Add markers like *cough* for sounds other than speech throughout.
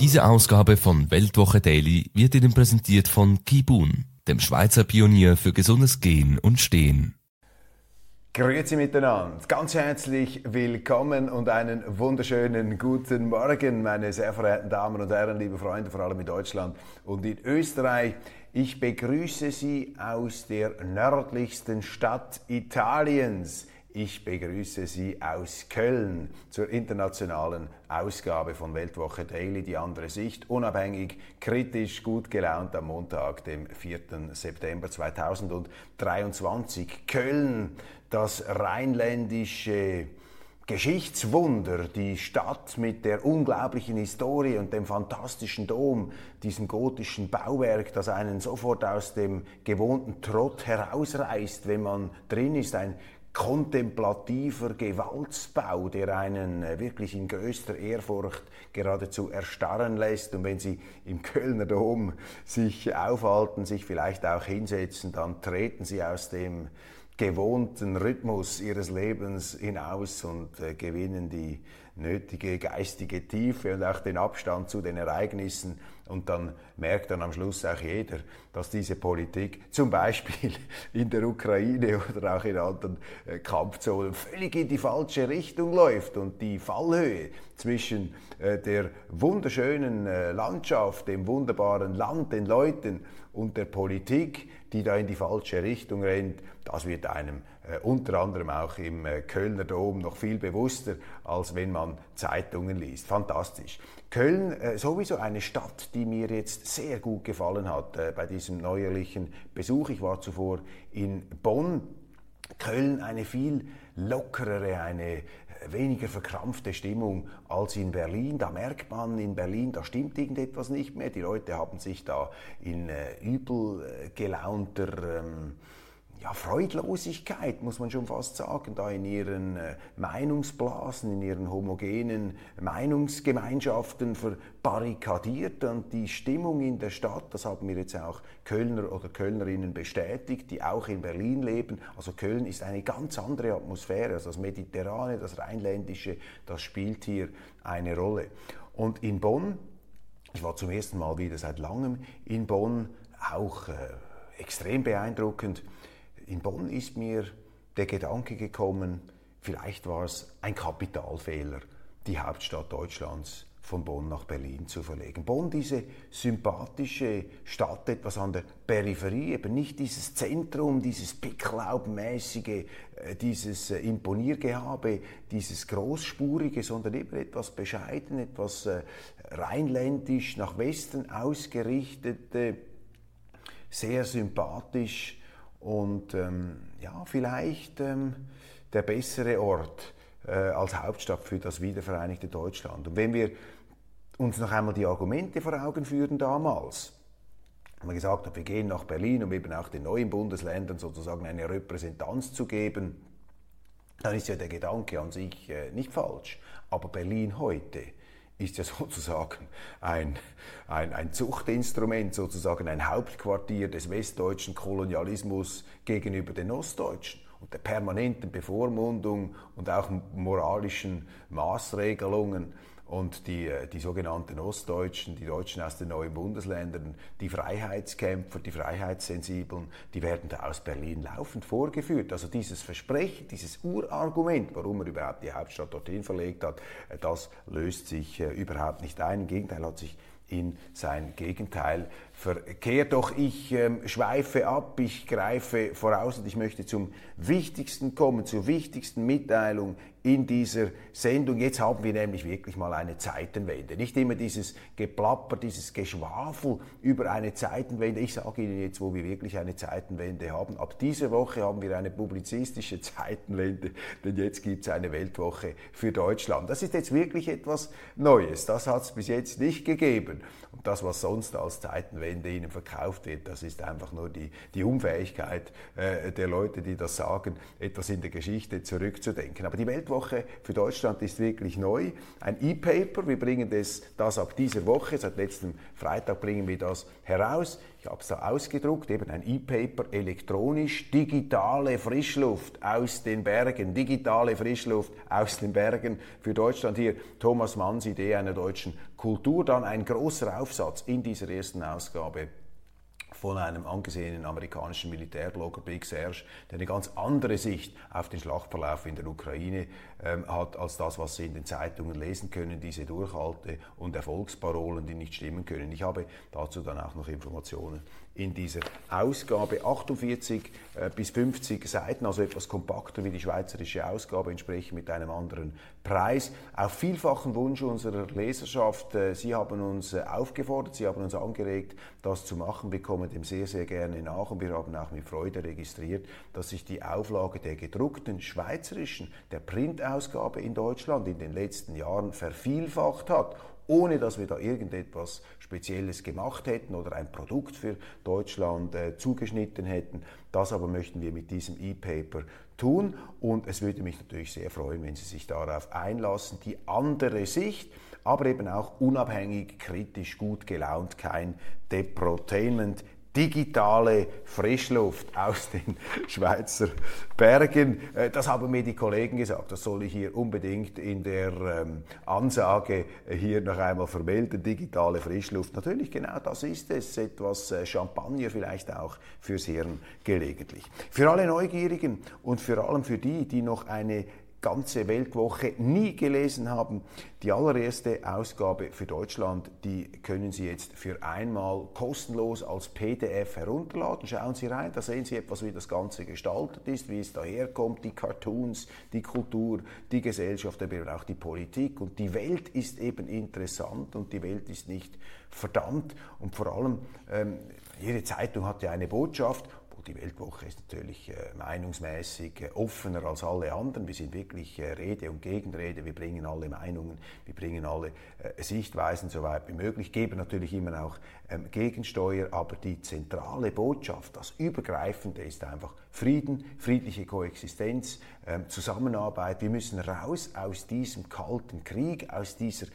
Diese Ausgabe von Weltwoche Daily wird Ihnen präsentiert von Kibun, dem Schweizer Pionier für gesundes Gehen und Stehen. Grüezi miteinander, ganz herzlich willkommen und einen wunderschönen guten Morgen, meine sehr verehrten Damen und Herren, liebe Freunde, vor allem in Deutschland und in Österreich. Ich begrüße Sie aus der nördlichsten Stadt Italiens. Ich begrüße Sie aus Köln zur internationalen Ausgabe von Weltwoche Daily, die andere Sicht, unabhängig, kritisch, gut gelaunt am Montag, dem 4. September 2023. Köln, das rheinländische Geschichtswunder, die Stadt mit der unglaublichen Historie und dem fantastischen Dom, diesem gotischen Bauwerk, das einen sofort aus dem gewohnten Trott herausreißt, wenn man drin ist, ein kontemplativer Gewaltsbau, der einen äh, wirklich in größter Ehrfurcht geradezu erstarren lässt. Und wenn Sie im Kölner Dom sich aufhalten, sich vielleicht auch hinsetzen, dann treten Sie aus dem gewohnten Rhythmus Ihres Lebens hinaus und äh, gewinnen die nötige geistige Tiefe und auch den Abstand zu den Ereignissen. Und dann merkt dann am Schluss auch jeder, dass diese Politik zum Beispiel *laughs* in der Ukraine oder auch in anderen äh, Kampfzonen völlig in die falsche Richtung läuft und die Fallhöhe zwischen äh, der wunderschönen äh, Landschaft, dem wunderbaren Land, den Leuten und der Politik, die da in die falsche Richtung rennt, das wird einem äh, unter anderem auch im äh, Kölner Dom noch viel bewusster, als wenn man Zeitungen liest. Fantastisch. Köln äh, sowieso eine Stadt, die mir jetzt sehr gut gefallen hat äh, bei diesem neuerlichen Besuch. Ich war zuvor in Bonn. Köln eine viel lockerere, eine weniger verkrampfte Stimmung als in Berlin. Da merkt man in Berlin, da stimmt irgendetwas nicht mehr. Die Leute haben sich da in äh, übel äh, gelaunter ähm, ja, Freudlosigkeit, muss man schon fast sagen, da in ihren äh, Meinungsblasen, in ihren homogenen Meinungsgemeinschaften verbarrikadiert. Und die Stimmung in der Stadt, das haben mir jetzt auch Kölner oder Kölnerinnen bestätigt, die auch in Berlin leben. Also Köln ist eine ganz andere Atmosphäre. Also das Mediterrane, das Rheinländische, das spielt hier eine Rolle. Und in Bonn, ich war zum ersten Mal wieder seit langem in Bonn, auch äh, extrem beeindruckend in Bonn ist mir der Gedanke gekommen, vielleicht war es ein Kapitalfehler, die Hauptstadt Deutschlands von Bonn nach Berlin zu verlegen. Bonn, diese sympathische Stadt, etwas an der Peripherie, eben nicht dieses Zentrum, dieses Picklaubmäßige, äh, dieses äh, Imponiergehabe, dieses Großspurige, sondern eben etwas bescheiden, etwas äh, rheinländisch nach Westen ausgerichtete, sehr sympathisch und ähm, ja, vielleicht ähm, der bessere Ort äh, als Hauptstadt für das wiedervereinigte Deutschland. Und wenn wir uns noch einmal die Argumente vor Augen führen damals, haben wir gesagt, wir gehen nach Berlin, um eben auch den neuen Bundesländern sozusagen eine Repräsentanz zu geben, dann ist ja der Gedanke an sich äh, nicht falsch. Aber Berlin heute ist ja *laughs* sozusagen ein, ein, ein Zuchtinstrument, sozusagen ein Hauptquartier des westdeutschen Kolonialismus gegenüber den Ostdeutschen und der permanenten Bevormundung und auch moralischen Maßregelungen und die, äh, die sogenannten Ostdeutschen, die Deutschen aus den neuen Bundesländern, die Freiheitskämpfer, die Freiheitssensiblen, die werden da aus Berlin laufend vorgeführt. Also dieses Versprechen, dieses Urargument, warum er überhaupt die Hauptstadt dorthin verlegt hat, äh, das löst sich äh, überhaupt nicht ein. Im Gegenteil hat sich in sein Gegenteil verkehrt. Doch ich ähm, schweife ab, ich greife voraus und ich möchte zum Wichtigsten kommen, zur wichtigsten Mitteilung in dieser Sendung. Jetzt haben wir nämlich wirklich mal eine Zeitenwende. Nicht immer dieses Geplapper, dieses Geschwafel über eine Zeitenwende. Ich sage Ihnen jetzt, wo wir wirklich eine Zeitenwende haben. Ab dieser Woche haben wir eine publizistische *laughs* Zeitenwende, denn jetzt gibt es eine Weltwoche für Deutschland. Das ist jetzt wirklich etwas Neues. Das hat es bis jetzt nicht gegeben. Und das, was sonst als Zeitenwende Ihnen verkauft wird, das ist einfach nur die, die Unfähigkeit äh, der Leute, die das sagen, etwas in der Geschichte zurückzudenken. Aber die Weltwoche für Deutschland ist wirklich neu. Ein E-Paper, wir bringen das, das ab dieser Woche, seit letztem Freitag bringen wir das heraus. Ich habe es da ausgedruckt, eben ein E-Paper, elektronisch, digitale Frischluft aus den Bergen, digitale Frischluft aus den Bergen für Deutschland. Hier Thomas Manns Idee einer deutschen Kultur, dann ein großer Aufsatz in dieser ersten Ausgabe von einem angesehenen amerikanischen Militärblogger Big Serge, der eine ganz andere Sicht auf den Schlachtverlauf in der Ukraine ähm, hat, als das, was Sie in den Zeitungen lesen können, diese Durchhalte und Erfolgsparolen, die nicht stimmen können. Ich habe dazu dann auch noch Informationen in dieser Ausgabe. 48 äh, bis 50 Seiten, also etwas kompakter wie die schweizerische Ausgabe, entsprechend mit einem anderen Preis. Auf vielfachen Wunsch unserer Leserschaft. Äh, Sie haben uns äh, aufgefordert, Sie haben uns angeregt, das zu machen. Wir kommen dem sehr, sehr gerne nach und wir haben auch mit Freude registriert, dass sich die Auflage der gedruckten schweizerischen, der Printausgabe in Deutschland in den letzten Jahren vervielfacht hat ohne dass wir da irgendetwas Spezielles gemacht hätten oder ein Produkt für Deutschland äh, zugeschnitten hätten. Das aber möchten wir mit diesem E-Paper tun und es würde mich natürlich sehr freuen, wenn Sie sich darauf einlassen. Die andere Sicht, aber eben auch unabhängig, kritisch, gut gelaunt, kein Deprotainment digitale Frischluft aus den Schweizer Bergen. Äh, das haben mir die Kollegen gesagt. Das soll ich hier unbedingt in der ähm, Ansage hier noch einmal vermelden. Digitale Frischluft. Natürlich, genau das ist es. Etwas äh, Champagner vielleicht auch fürs Hirn gelegentlich. Für alle Neugierigen und vor allem für die, die noch eine ganze Weltwoche nie gelesen haben, die allererste Ausgabe für Deutschland, die können Sie jetzt für einmal kostenlos als PDF herunterladen. Schauen Sie rein, da sehen Sie etwas, wie das Ganze gestaltet ist, wie es daherkommt, die Cartoons, die Kultur, die Gesellschaft, aber auch die Politik. Und die Welt ist eben interessant und die Welt ist nicht verdammt. Und vor allem, ähm, jede Zeitung hat ja eine Botschaft die Weltwoche ist natürlich äh, meinungsmäßig äh, offener als alle anderen. Wir sind wirklich äh, Rede und Gegenrede. Wir bringen alle Meinungen, wir bringen alle Sichtweisen so weit wie möglich, geben natürlich immer auch ähm, Gegensteuer. Aber die zentrale Botschaft, das Übergreifende ist einfach Frieden, friedliche Koexistenz, ähm, Zusammenarbeit. Wir müssen raus aus diesem kalten Krieg, aus dieser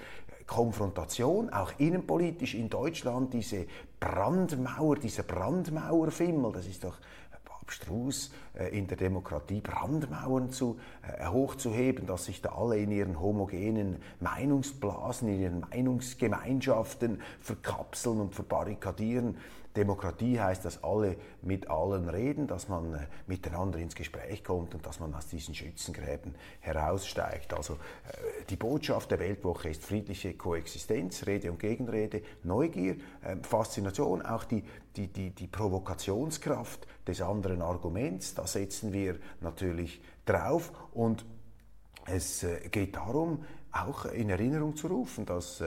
Konfrontation, auch innenpolitisch in Deutschland, diese Brandmauer, dieser Brandmauerfimmel, das ist doch abstrus äh, in der Demokratie Brandmauern zu, äh, hochzuheben, dass sich da alle in ihren homogenen Meinungsblasen, in ihren Meinungsgemeinschaften verkapseln und verbarrikadieren. Demokratie heißt, dass alle mit allen reden, dass man äh, miteinander ins Gespräch kommt und dass man aus diesen Schützengräben heraussteigt. Also äh, die Botschaft der Weltwoche ist friedliche Koexistenz, Rede und Gegenrede, Neugier, äh, Faszination, auch die, die, die, die Provokationskraft des anderen Arguments. Da setzen wir natürlich drauf und es geht darum, auch in Erinnerung zu rufen, dass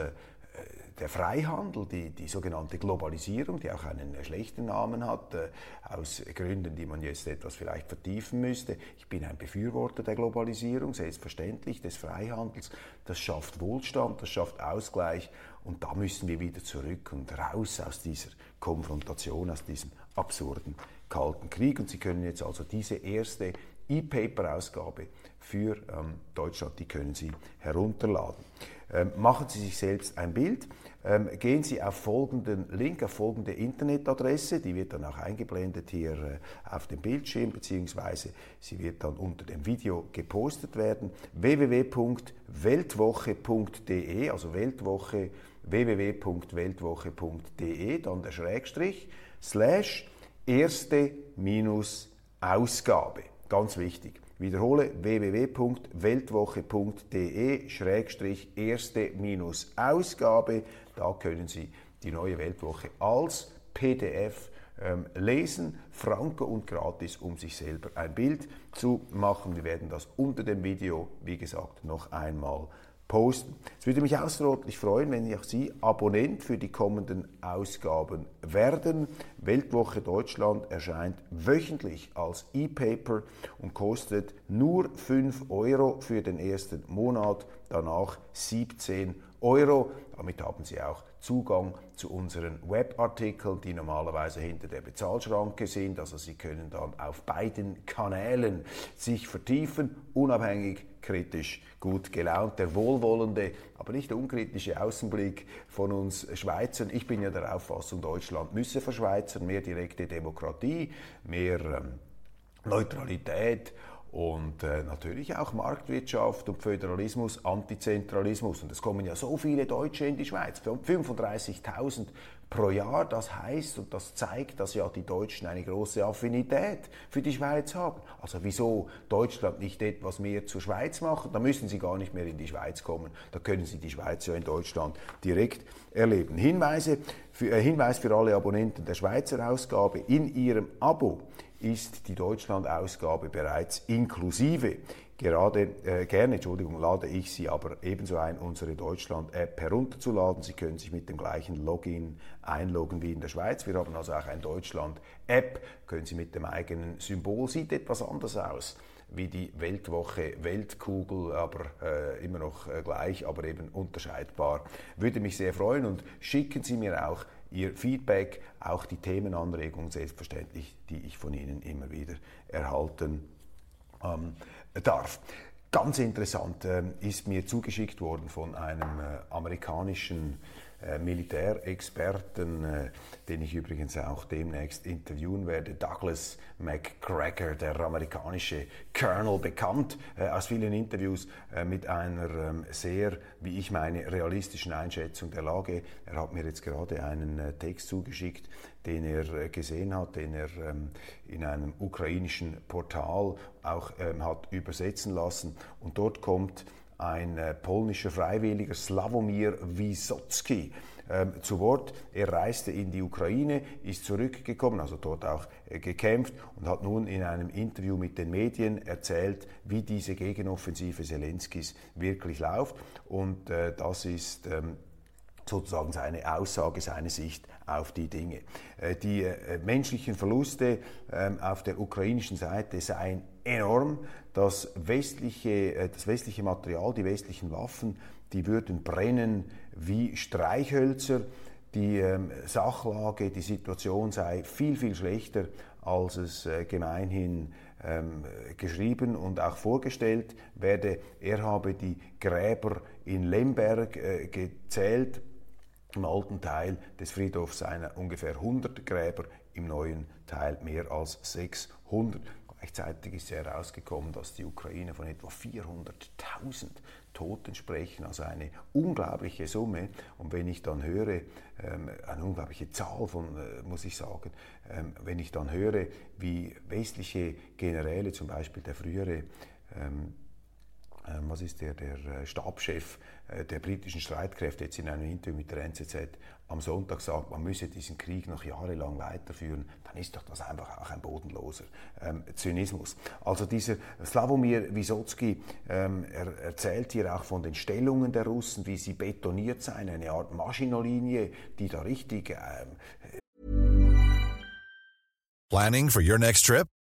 der Freihandel, die, die sogenannte Globalisierung, die auch einen schlechten Namen hat, äh, aus Gründen, die man jetzt etwas vielleicht vertiefen müsste. Ich bin ein Befürworter der Globalisierung, selbstverständlich, des Freihandels. Das schafft Wohlstand, das schafft Ausgleich und da müssen wir wieder zurück und raus aus dieser Konfrontation, aus diesem absurden Kalten Krieg. Und Sie können jetzt also diese erste E-Paper-Ausgabe für ähm, Deutschland, die können Sie herunterladen. Ähm, machen Sie sich selbst ein Bild. Ähm, gehen Sie auf folgenden Link, auf folgende Internetadresse, die wird dann auch eingeblendet hier äh, auf dem Bildschirm, beziehungsweise sie wird dann unter dem Video gepostet werden. www.weltwoche.de, also Weltwoche, www.weltwoche.de, dann der Schrägstrich, slash erste minus Ausgabe. Ganz wichtig. Wiederhole www.weltwoche.de-erste-Ausgabe. Da können Sie die neue Weltwoche als PDF ähm, lesen, franco und gratis, um sich selber ein Bild zu machen. Wir werden das unter dem Video, wie gesagt, noch einmal posten. Es würde mich außerordentlich freuen, wenn auch Sie Abonnent für die kommenden Ausgaben werden. Weltwoche Deutschland erscheint wöchentlich als E-Paper und kostet nur 5 Euro für den ersten Monat, danach 17 Euro. Damit haben Sie auch Zugang zu unseren Webartikeln, die normalerweise hinter der Bezahlschranke sind. Also Sie können dann auf beiden Kanälen sich vertiefen, unabhängig, kritisch, gut gelaunt. Der wohlwollende, aber nicht unkritische Außenblick von uns Schweizern. Ich bin ja der Auffassung, Deutschland müsse verschweizern, mehr direkte Demokratie, mehr ähm, Neutralität und äh, natürlich auch Marktwirtschaft und Föderalismus, Antizentralismus. Und es kommen ja so viele Deutsche in die Schweiz, 35.000 pro Jahr. Das heißt und das zeigt, dass ja die Deutschen eine große Affinität für die Schweiz haben. Also wieso Deutschland nicht etwas mehr zur Schweiz machen? Da müssen sie gar nicht mehr in die Schweiz kommen. Da können sie die Schweiz ja in Deutschland direkt erleben. Hinweise für, äh, Hinweis für alle Abonnenten der Schweizer Ausgabe. In ihrem Abo ist die Deutschland-Ausgabe bereits inklusive. Gerade äh, gerne, Entschuldigung, lade ich Sie aber ebenso ein, unsere Deutschland-App herunterzuladen. Sie können sich mit dem gleichen Login einloggen wie in der Schweiz. Wir haben also auch ein Deutschland-App, können Sie mit dem eigenen Symbol, sieht etwas anders aus wie die Weltwoche Weltkugel, aber äh, immer noch äh, gleich, aber eben unterscheidbar. Würde mich sehr freuen und schicken Sie mir auch Ihr Feedback, auch die Themenanregungen selbstverständlich, die ich von Ihnen immer wieder erhalten ähm, darf. Ganz interessant äh, ist mir zugeschickt worden von einem äh, amerikanischen Militärexperten, äh, den ich übrigens auch demnächst interviewen werde, Douglas McGregor, der amerikanische Colonel, bekannt äh, aus vielen Interviews mit einer ähm, sehr, wie ich meine, realistischen Einschätzung der Lage. Er hat mir jetzt gerade einen Text zugeschickt, den er gesehen hat, den er ähm, in einem ukrainischen Portal auch ähm, hat übersetzen lassen. Und dort kommt ein äh, polnischer Freiwilliger, Slavomir Wisocki, ähm, zu Wort. Er reiste in die Ukraine, ist zurückgekommen, also dort auch äh, gekämpft und hat nun in einem Interview mit den Medien erzählt, wie diese Gegenoffensive Zelenskis wirklich läuft. Und äh, das ist ähm, sozusagen seine Aussage, seine Sicht auf die Dinge. Die menschlichen Verluste ähm, auf der ukrainischen Seite seien enorm. Das westliche, äh, das westliche Material, die westlichen Waffen, die würden brennen wie Streichhölzer. Die ähm, Sachlage, die Situation sei viel, viel schlechter, als es gemeinhin ähm, geschrieben und auch vorgestellt werde. Er habe die Gräber in Lemberg gezählt im alten Teil des Friedhofs seien ungefähr 100 Gräber, im neuen Teil mehr als 600. Gleichzeitig ist herausgekommen, dass die Ukraine von etwa 400.000 Toten sprechen, also eine unglaubliche Summe. Und wenn ich dann höre, ähm, eine unglaubliche Zahl von, äh, muss ich sagen, ähm, wenn ich dann höre, wie westliche Generäle, zum Beispiel der frühere ähm, was ist der, der äh, Stabschef äh, der britischen Streitkräfte jetzt in einem Interview mit der NZZ am Sonntag sagt, man müsse diesen Krieg noch jahrelang weiterführen, dann ist doch das einfach auch ein bodenloser ähm, Zynismus. Also dieser Slavomir Wisocki ähm, er erzählt hier auch von den Stellungen der Russen, wie sie betoniert seien, eine Art Maschinolinie, die da richtig... Ähm, Planning for your next trip?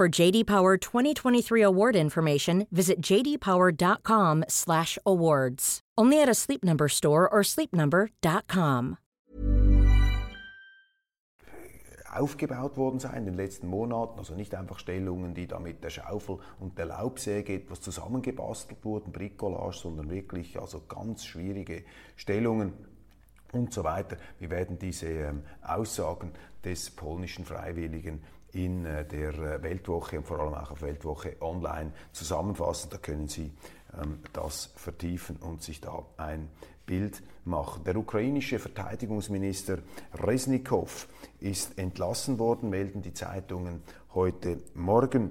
For JD Power 2023 award information, visit jdpower.com/awards. Only at a Sleep Number store or sleepnumber.com. aufgebaut worden sein in den letzten Monaten. Also nicht einfach Stellungen, die da mit der Schaufel und der Laubsäge etwas zusammengebastelt wurden, Bricolage, sondern wirklich also ganz schwierige Stellungen und so weiter. Wir werden diese ähm, Aussagen des polnischen Freiwilligen in äh, der äh, Weltwoche und vor allem auch auf Weltwoche online zusammenfassen. Da können Sie ähm, das vertiefen und sich da ein Bild machen. Der ukrainische Verteidigungsminister Resnikow ist entlassen worden, melden die Zeitungen heute Morgen.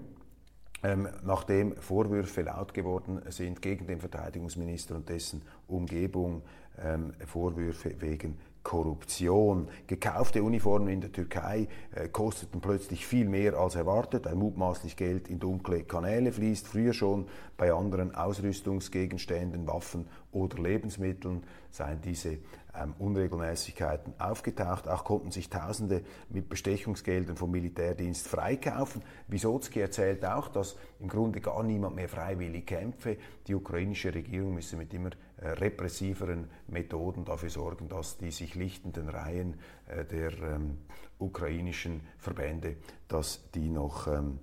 Ähm, nachdem Vorwürfe laut geworden sind gegen den Verteidigungsminister und dessen Umgebung, ähm, Vorwürfe wegen Korruption. Gekaufte Uniformen in der Türkei äh, kosteten plötzlich viel mehr als erwartet, weil mutmaßlich Geld in dunkle Kanäle fließt, früher schon bei anderen Ausrüstungsgegenständen, Waffen oder Lebensmitteln seien diese ähm, Unregelmäßigkeiten aufgetaucht. Auch konnten sich Tausende mit Bestechungsgeldern vom Militärdienst freikaufen. Wisotzki erzählt auch, dass im Grunde gar niemand mehr freiwillig kämpfe. Die ukrainische Regierung müsse mit immer repressiveren Methoden dafür sorgen, dass die sich lichtenden Reihen äh, der ähm, ukrainischen Verbände, dass die noch ähm,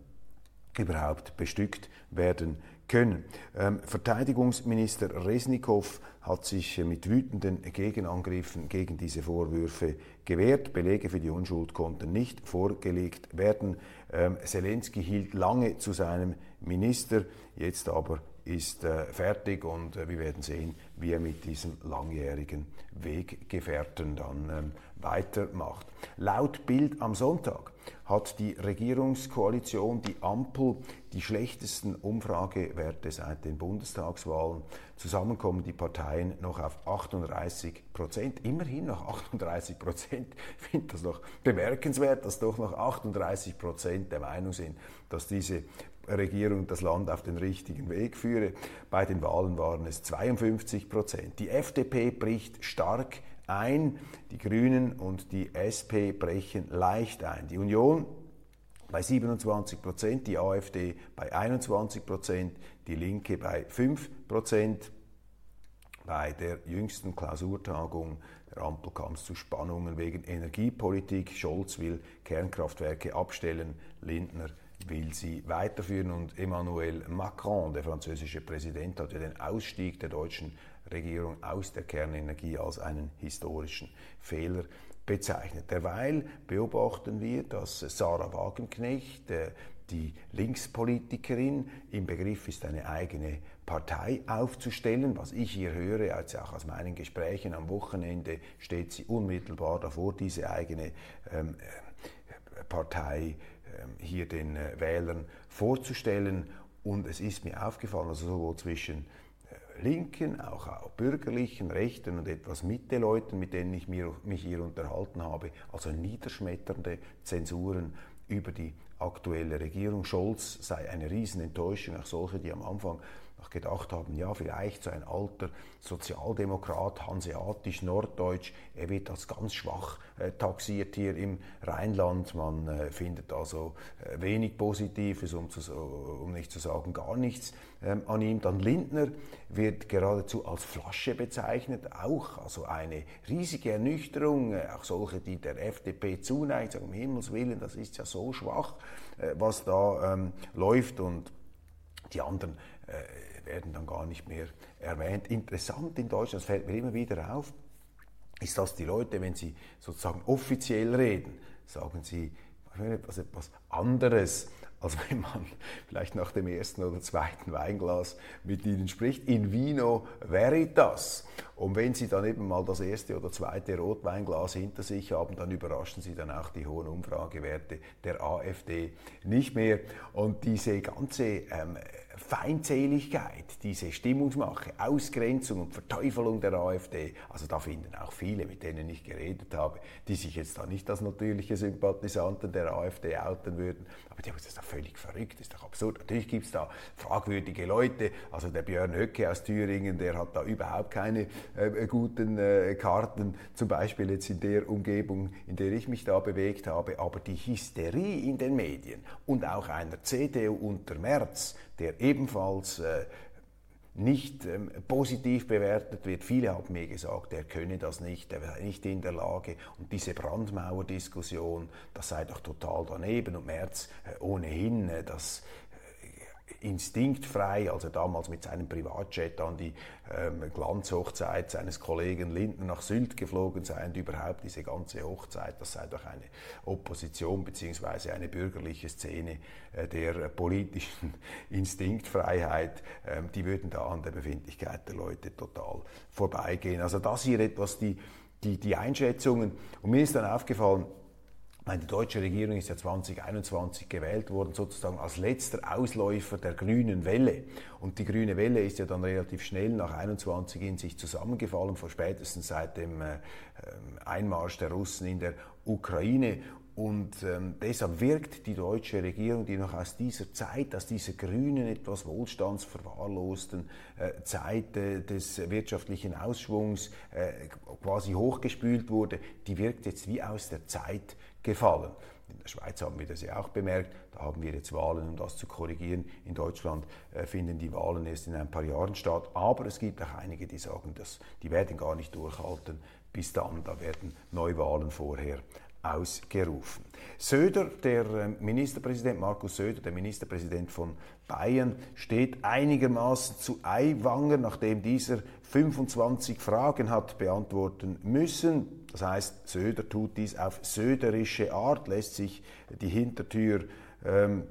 überhaupt bestückt werden können. Ähm, Verteidigungsminister Resnikow hat sich mit wütenden Gegenangriffen gegen diese Vorwürfe gewehrt. Belege für die Unschuld konnten nicht vorgelegt werden. Ähm, Zelensky hielt lange zu seinem Minister, jetzt aber ist äh, fertig und äh, wir werden sehen, wie er mit diesem langjährigen Weggefährten dann ähm, weitermacht. Laut Bild am Sonntag hat die Regierungskoalition, die Ampel, die schlechtesten Umfragewerte seit den Bundestagswahlen. Zusammen kommen die Parteien noch auf 38 Prozent. Immerhin noch 38 Prozent. Ich finde das noch bemerkenswert, dass doch noch 38 Prozent der Meinung sind, dass diese Regierung das Land auf den richtigen Weg führe. Bei den Wahlen waren es 52 Prozent. Die FDP bricht stark ein, die Grünen und die SP brechen leicht ein. Die Union bei 27 Prozent, die AfD bei 21 Prozent, die Linke bei 5 Prozent. Bei der jüngsten Klausurtagung der Ampel kam es zu Spannungen wegen Energiepolitik. Scholz will Kernkraftwerke abstellen, Lindner will sie weiterführen und Emmanuel Macron, der französische Präsident, hat ja den Ausstieg der deutschen Regierung aus der Kernenergie als einen historischen Fehler bezeichnet. Derweil beobachten wir, dass Sarah Wagenknecht, äh, die Linkspolitikerin, im Begriff ist, eine eigene Partei aufzustellen. Was ich hier höre, als auch aus meinen Gesprächen am Wochenende, steht sie unmittelbar davor, diese eigene ähm, äh, Partei hier den äh, Wählern vorzustellen. Und es ist mir aufgefallen, also sowohl zwischen Linken, auch, auch bürgerlichen, rechten und etwas Mitte-Leuten, mit denen ich mich hier unterhalten habe, also niederschmetternde Zensuren über die aktuelle Regierung. Scholz sei eine Riesenenttäuschung, auch solche, die am Anfang noch gedacht haben, ja, vielleicht so ein alter Sozialdemokrat, hanseatisch, norddeutsch, er wird als ganz schwach äh, taxiert hier im Rheinland. Man äh, findet also äh, wenig Positives, um, zu, um, nicht zu sagen gar nichts ähm, an ihm. Dann Lindner wird geradezu als Flasche bezeichnet, auch also eine riesige Ernüchterung, äh, auch solche, die der FDP zuneigen, sagen, um Himmels Willen, das ist ja so schwach, äh, was da ähm, läuft und die anderen äh, werden dann gar nicht mehr erwähnt. Interessant in Deutschland, das fällt mir immer wieder auf, ist, dass die Leute, wenn sie sozusagen offiziell reden, sagen sie etwas, etwas anderes, als wenn man vielleicht nach dem ersten oder zweiten Weinglas mit ihnen spricht. In vino veritas. Und wenn sie dann eben mal das erste oder zweite Rotweinglas hinter sich haben, dann überraschen sie dann auch die hohen Umfragewerte der AfD nicht mehr. Und diese ganze ähm, Feindseligkeit, diese Stimmungsmache, Ausgrenzung und Verteufelung der AfD, also da finden auch viele, mit denen ich geredet habe, die sich jetzt da nicht als natürliche Sympathisanten der AfD outen würden, aber die haben gesagt, völlig verrückt, ist doch absurd. Natürlich gibt es da fragwürdige Leute, also der Björn Höcke aus Thüringen, der hat da überhaupt keine äh, guten äh, Karten, zum Beispiel jetzt in der Umgebung, in der ich mich da bewegt habe, aber die Hysterie in den Medien und auch einer CDU unter März, der ebenfalls äh, nicht ähm, positiv bewertet wird. Viele haben mir gesagt, er könne das nicht, er sei nicht in der Lage. Und diese Brandmauer-Diskussion, das sei doch total daneben. Und Merz äh, ohnehin, äh, das instinktfrei, als er damals mit seinem Privatjet an die ähm, Glanzhochzeit seines Kollegen Lindner nach Sylt geflogen sei und überhaupt diese ganze Hochzeit, das sei doch eine Opposition bzw. eine bürgerliche Szene äh, der politischen *laughs* Instinktfreiheit, ähm, die würden da an der Befindlichkeit der Leute total vorbeigehen. Also das hier etwas die, die, die Einschätzungen. Und mir ist dann aufgefallen, die deutsche Regierung ist ja 2021 gewählt worden, sozusagen als letzter Ausläufer der grünen Welle. Und die grüne Welle ist ja dann relativ schnell nach 21 in sich zusammengefallen, vor spätestens seit dem äh, ähm, Einmarsch der Russen in der Ukraine. Und ähm, deshalb wirkt die deutsche Regierung, die noch aus dieser Zeit, aus dieser grünen, etwas wohlstandsverwahrlosten äh, Zeit äh, des wirtschaftlichen Ausschwungs äh, quasi hochgespült wurde, die wirkt jetzt wie aus der Zeit gefallen. In der Schweiz haben wir das ja auch bemerkt. Da haben wir jetzt Wahlen, um das zu korrigieren. In Deutschland äh, finden die Wahlen erst in ein paar Jahren statt. Aber es gibt auch einige, die sagen, dass die werden gar nicht durchhalten. Bis dann, da werden Neuwahlen vorher ausgerufen. Söder, der ähm, Ministerpräsident Markus Söder, der Ministerpräsident von Bayern, steht einigermaßen zu Eiwanger, nachdem dieser 25 Fragen hat beantworten müssen. Das heißt, Söder tut dies auf söderische Art, lässt sich die Hintertür ähm,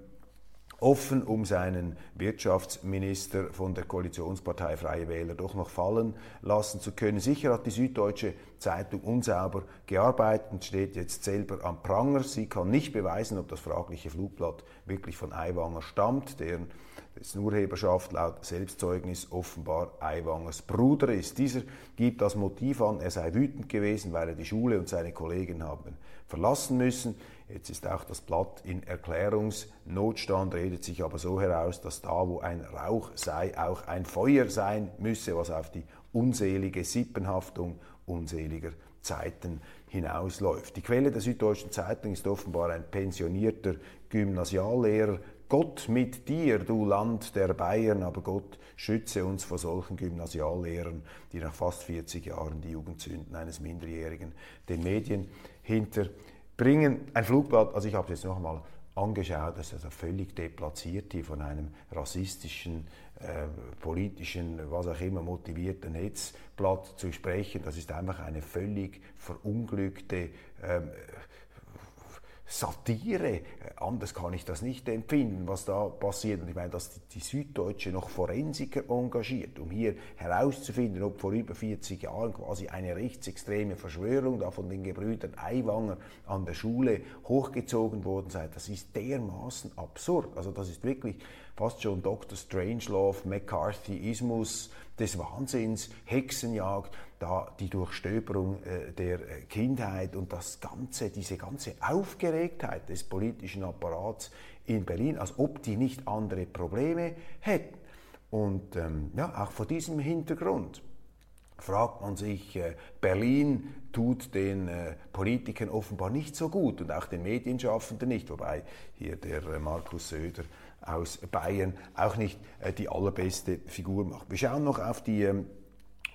offen, um seinen Wirtschaftsminister von der Koalitionspartei Freie Wähler doch noch fallen lassen zu können. Sicher hat die Süddeutsche Zeitung unsauber gearbeitet und steht jetzt selber am Pranger. Sie kann nicht beweisen, ob das fragliche Flugblatt wirklich von Aiwanger stammt, deren dessen Urheberschaft laut Selbstzeugnis offenbar Aiwangers Bruder ist. Dieser gibt das Motiv an, er sei wütend gewesen, weil er die Schule und seine Kollegen haben verlassen müssen. Jetzt ist auch das Blatt in Erklärungsnotstand, redet sich aber so heraus, dass da, wo ein Rauch sei, auch ein Feuer sein müsse, was auf die unselige Sippenhaftung unseliger Zeiten hinausläuft. Die Quelle der Süddeutschen Zeitung ist offenbar ein pensionierter Gymnasiallehrer. Gott mit dir, du Land der Bayern, aber Gott schütze uns vor solchen Gymnasiallehrern, die nach fast 40 Jahren die Jugendzünden eines Minderjährigen den Medien hinter bringen. Ein Flugblatt, also ich habe es jetzt noch einmal angeschaut, das ist also völlig deplatziert hier von einem rassistischen, äh, politischen, was auch immer motivierten Netzblatt zu sprechen. Das ist einfach eine völlig verunglückte ähm, Satire. Anders kann ich das nicht empfinden, was da passiert. Und ich meine, dass die, Süddeutsche noch Forensiker engagiert, um hier herauszufinden, ob vor über 40 Jahren quasi eine rechtsextreme Verschwörung da von den Gebrüdern Aiwanger an der Schule hochgezogen worden sei. Das ist dermaßen absurd. Also das ist wirklich fast schon Dr. Strangelove, McCarthyismus des Wahnsinns, Hexenjagd, da die Durchstöberung äh, der äh, Kindheit und das ganze, diese ganze Aufgeregtheit des politischen Apparats in Berlin, als ob die nicht andere Probleme hätten. Und ähm, ja, auch vor diesem Hintergrund fragt man sich, äh, Berlin tut den äh, Politikern offenbar nicht so gut und auch den Medienschaffenden nicht, wobei hier der äh, Markus Söder aus Bayern auch nicht äh, die allerbeste Figur macht. Wir schauen noch auf die ähm,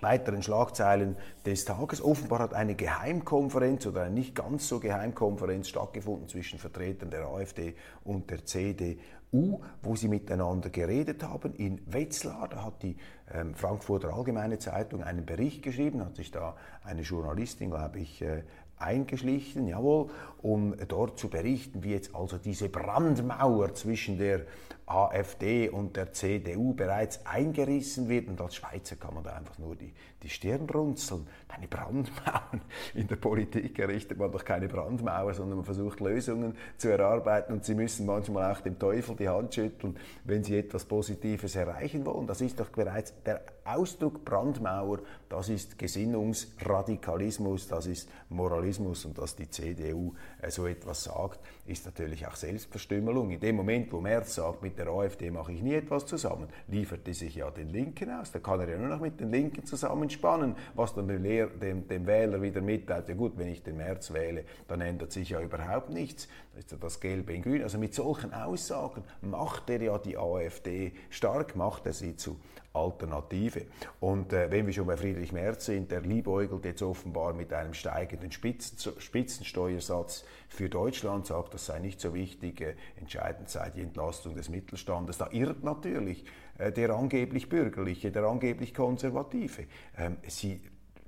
weiteren Schlagzeilen des Tages. Offenbar hat eine Geheimkonferenz oder eine nicht ganz so Geheimkonferenz stattgefunden zwischen Vertretern der AfD und der CDU, wo sie miteinander geredet haben. In Wetzlar, da hat die ähm, Frankfurter Allgemeine Zeitung einen Bericht geschrieben, hat sich da eine Journalistin, glaube ich, äh, eingeschlichen, jawohl, um dort zu berichten, wie jetzt also diese Brandmauer zwischen der AfD und der CDU bereits eingerissen wird. Und als Schweizer kann man da einfach nur die, die Stirn runzeln. Eine Brandmauer. In der Politik errichtet man doch keine Brandmauer, sondern man versucht Lösungen zu erarbeiten und sie müssen manchmal auch dem Teufel die Hand schütteln, wenn sie etwas Positives erreichen wollen. Das ist doch bereits der Ausdruck Brandmauer, das ist Gesinnungsradikalismus, das ist Moralismus und dass die CDU äh, so etwas sagt, ist natürlich auch Selbstverstümmelung. In dem Moment, wo Merz sagt, mit der AfD mache ich nie etwas zusammen, liefert die sich ja den Linken aus. Da kann er ja nur noch mit den Linken zusammenspannen, was dann dem, Lehr dem, dem Wähler wieder mitteilt. Ja gut, wenn ich den Merz wähle, dann ändert sich ja überhaupt nichts. Da ist ja das Gelbe in Grün. Also mit solchen Aussagen macht er ja die AfD stark, macht er sie zu Alternative. Und äh, wenn wir schon bei Friedrich Merz sind, der liebäugelt jetzt offenbar mit einem steigenden Spitzen, Spitzensteuersatz für Deutschland, sagt, das sei nicht so wichtig, äh, entscheidend sei die Entlastung des Mittelstandes. Da irrt natürlich äh, der angeblich Bürgerliche, der angeblich Konservative. Ähm, sie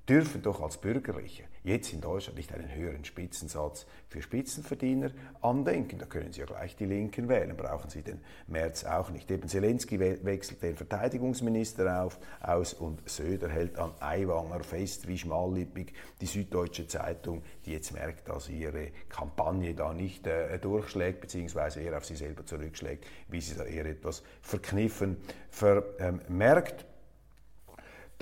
dürfen doch als Bürgerliche jetzt in Deutschland nicht einen höheren Spitzensatz für Spitzenverdiener andenken. Da können Sie ja gleich die Linken wählen, brauchen Sie den März auch nicht. Eben Zelensky wechselt den Verteidigungsminister auf, aus und Söder hält an Aiwanger fest, wie schmallippig die Süddeutsche Zeitung, die jetzt merkt, dass ihre Kampagne da nicht äh, durchschlägt, beziehungsweise eher auf sie selber zurückschlägt, wie sie da eher etwas verkniffen vermerkt.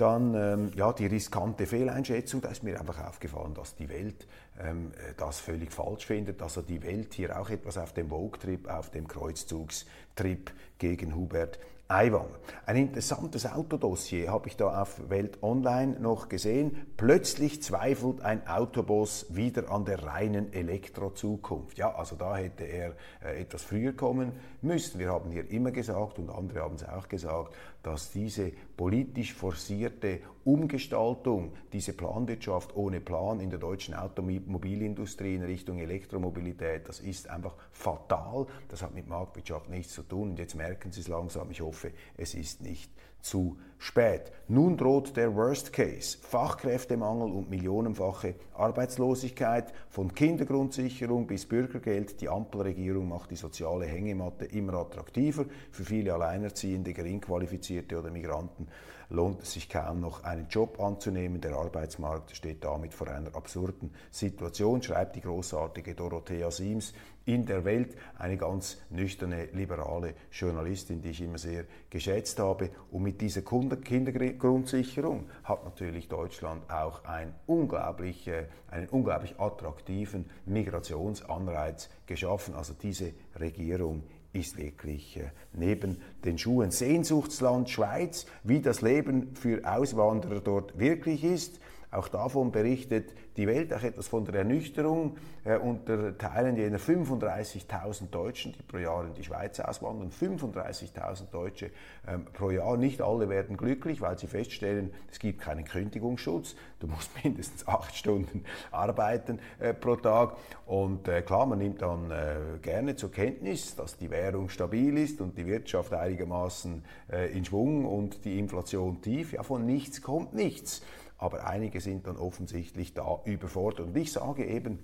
Dann ähm, ja, die riskante Fehleinschätzung, da ist mir einfach aufgefallen, dass die Welt ähm, äh, das völlig falsch findet, dass also die Welt hier auch etwas auf dem Vogue-Trip, auf dem Kreuzzugstrip gegen Hubert Aiwanger. Ein interessantes Autodossier habe ich da auf Welt Online noch gesehen. Plötzlich zweifelt ein Autoboss wieder an der reinen Elektrozukunft. Ja, also da hätte er äh, etwas früher kommen müssen. Wir haben hier immer gesagt und andere haben es auch gesagt, dass diese politisch forcierte Umgestaltung, diese Planwirtschaft ohne Plan in der deutschen Automobilindustrie in Richtung Elektromobilität, das ist einfach fatal. Das hat mit Marktwirtschaft nichts zu tun. Und jetzt merken Sie es langsam. Ich hoffe, es ist nicht zu spät. Nun droht der Worst Case. Fachkräftemangel und millionenfache Arbeitslosigkeit. Von Kindergrundsicherung bis Bürgergeld. Die Ampelregierung macht die soziale Hängematte immer attraktiver. Für viele Alleinerziehende, Geringqualifizierte oder Migranten lohnt es sich kaum noch einen Job anzunehmen. Der Arbeitsmarkt steht damit vor einer absurden Situation, schreibt die großartige Dorothea Siems in der Welt, eine ganz nüchterne, liberale Journalistin, die ich immer sehr geschätzt habe. Und mit dieser Kindergrundsicherung hat natürlich Deutschland auch ein unglaublich, äh, einen unglaublich attraktiven Migrationsanreiz geschaffen. Also diese Regierung ist wirklich äh, neben den Schuhen Sehnsuchtsland Schweiz, wie das Leben für Auswanderer dort wirklich ist. Auch davon berichtet die Welt, auch etwas von der Ernüchterung äh, unter Teilen jener 35.000 Deutschen, die pro Jahr in die Schweiz auswandern. 35.000 Deutsche ähm, pro Jahr. Nicht alle werden glücklich, weil sie feststellen, es gibt keinen Kündigungsschutz. Du musst *laughs* mindestens acht Stunden arbeiten äh, pro Tag. Und äh, klar, man nimmt dann äh, gerne zur Kenntnis, dass die Währung stabil ist und die Wirtschaft einigermaßen äh, in Schwung und die Inflation tief. Ja, von nichts kommt nichts aber einige sind dann offensichtlich da überfordert. Und ich sage eben,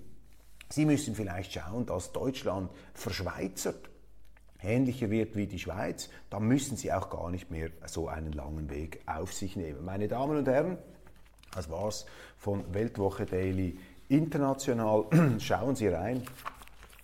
Sie müssen vielleicht schauen, dass Deutschland verschweizert ähnlicher wird wie die Schweiz, dann müssen Sie auch gar nicht mehr so einen langen Weg auf sich nehmen. Meine Damen und Herren, das war's von Weltwoche Daily International. *clears throat* Schauen Sie rein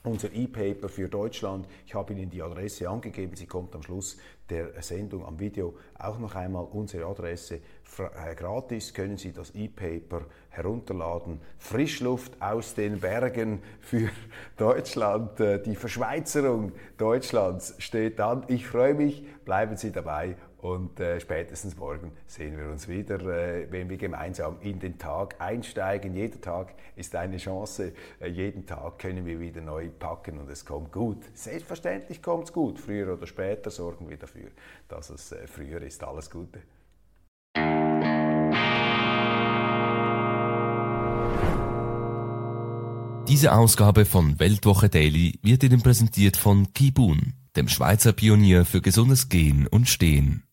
unser E-Paper für Deutschland. Ich habe Ihnen die Adresse angegeben. Sie kommt am Schluss der Sendung am Video auch noch einmal unsere Adresse. Äh, gratis können Sie das E-Paper herunterladen. Frischluft aus den Bergen für *laughs* Deutschland. Äh, die Verschweizerung Deutschlands steht an. Ich freue mich. Bleiben Sie dabei und äh, spätestens morgen sehen wir uns wieder, äh, wenn wir gemeinsam in den Tag einsteigen. Jeder Tag ist eine Chance. Äh, jeden Tag können wir wieder neu packen und es kommt gut. Selbstverständlich kommt es gut. Früher oder später sorgen wir dafür, dass es äh, früher ist. Alles Gute. Diese Ausgabe von Weltwoche Daily wird Ihnen präsentiert von Kibun, dem Schweizer Pionier für gesundes Gehen und Stehen.